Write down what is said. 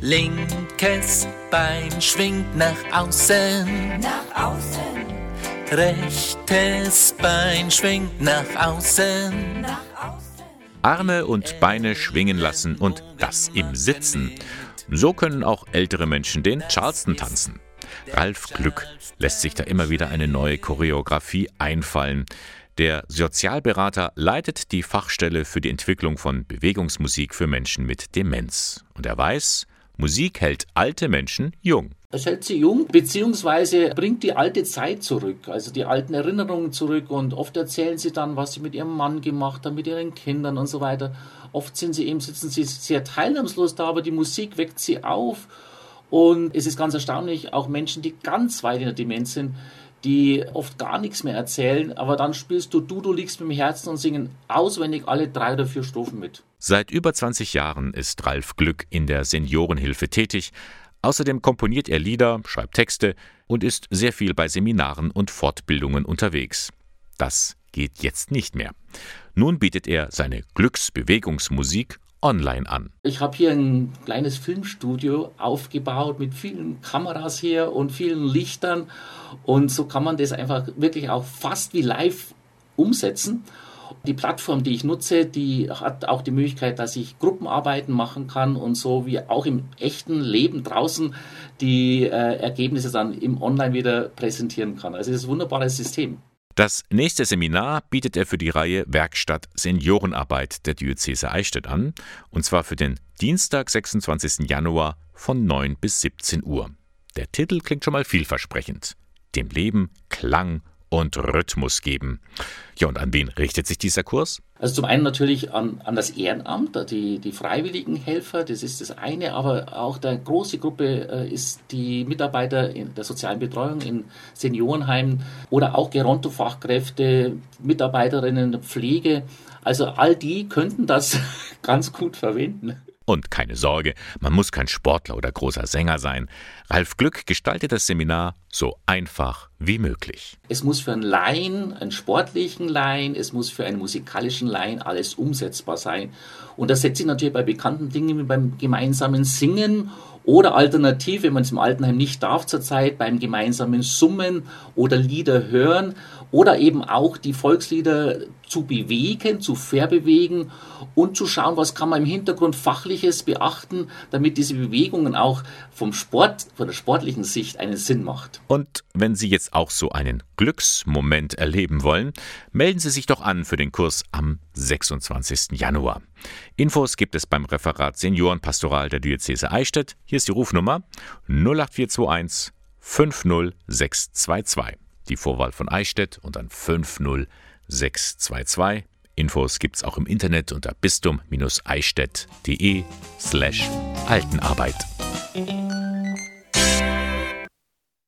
Linkes Bein schwingt nach außen. Nach außen. Rechtes Bein schwingt nach außen. Nach außen. Arme und Beine schwingen lassen und das im Sitzen. So können auch ältere Menschen den Charleston tanzen. Ralf Glück lässt sich da immer wieder eine neue Choreografie einfallen. Der Sozialberater leitet die Fachstelle für die Entwicklung von Bewegungsmusik für Menschen mit Demenz. Und er weiß, Musik hält alte Menschen jung. Es hält sie jung, beziehungsweise bringt die alte Zeit zurück, also die alten Erinnerungen zurück und oft erzählen sie dann, was sie mit ihrem Mann gemacht haben, mit ihren Kindern und so weiter. Oft sind sie eben, sitzen sie sehr teilnahmslos da, aber die Musik weckt sie auf und es ist ganz erstaunlich, auch Menschen, die ganz weit in der Demenz sind, die oft gar nichts mehr erzählen, aber dann spielst du Du, du liegst mit dem Herzen und singen auswendig alle drei oder vier Strophen mit. Seit über 20 Jahren ist Ralf Glück in der Seniorenhilfe tätig. Außerdem komponiert er Lieder, schreibt Texte und ist sehr viel bei Seminaren und Fortbildungen unterwegs. Das geht jetzt nicht mehr. Nun bietet er seine Glücksbewegungsmusik online an. Ich habe hier ein kleines Filmstudio aufgebaut mit vielen Kameras hier und vielen Lichtern und so kann man das einfach wirklich auch fast wie live umsetzen. Die Plattform, die ich nutze, die hat auch die Möglichkeit, dass ich Gruppenarbeiten machen kann und so wie auch im echten Leben draußen die äh, Ergebnisse dann im Online wieder präsentieren kann. Also es ist ein wunderbares System. Das nächste Seminar bietet er für die Reihe Werkstatt Seniorenarbeit der Diözese Eichstätt an, und zwar für den Dienstag, 26. Januar von 9 bis 17 Uhr. Der Titel klingt schon mal vielversprechend. Dem Leben Klang und Rhythmus geben. Ja, und an wen richtet sich dieser Kurs? Also zum einen natürlich an, an das Ehrenamt, die, die freiwilligen Helfer, das ist das eine, aber auch der große Gruppe äh, ist die Mitarbeiter in der sozialen Betreuung in Seniorenheimen oder auch Gerontofachkräfte, Mitarbeiterinnen Pflege. Also all die könnten das ganz gut verwenden. Und keine Sorge, man muss kein Sportler oder großer Sänger sein. Ralf Glück gestaltet das Seminar so einfach wie möglich. Es muss für einen Laien, einen sportlichen Laien, es muss für einen musikalischen Laien alles umsetzbar sein. Und das setzt sich natürlich bei bekannten Dingen wie beim gemeinsamen Singen oder alternativ, wenn man es im Altenheim nicht darf zurzeit, beim gemeinsamen Summen oder Lieder hören oder eben auch die Volkslieder zu bewegen, zu verbewegen und zu schauen, was kann man im Hintergrund fachliches beachten, damit diese Bewegungen auch vom Sport, von der sportlichen Sicht einen Sinn macht. Und wenn Sie jetzt auch so einen Glücksmoment erleben wollen, melden Sie sich doch an für den Kurs am 26. Januar. Infos gibt es beim Referat Seniorenpastoral der Diözese Eichstätt. Hier ist die Rufnummer 08421 50622 die Vorwahl von Eichstätt und dann 50622. Infos gibt's auch im Internet unter bistum-eichstätt.de slash Altenarbeit.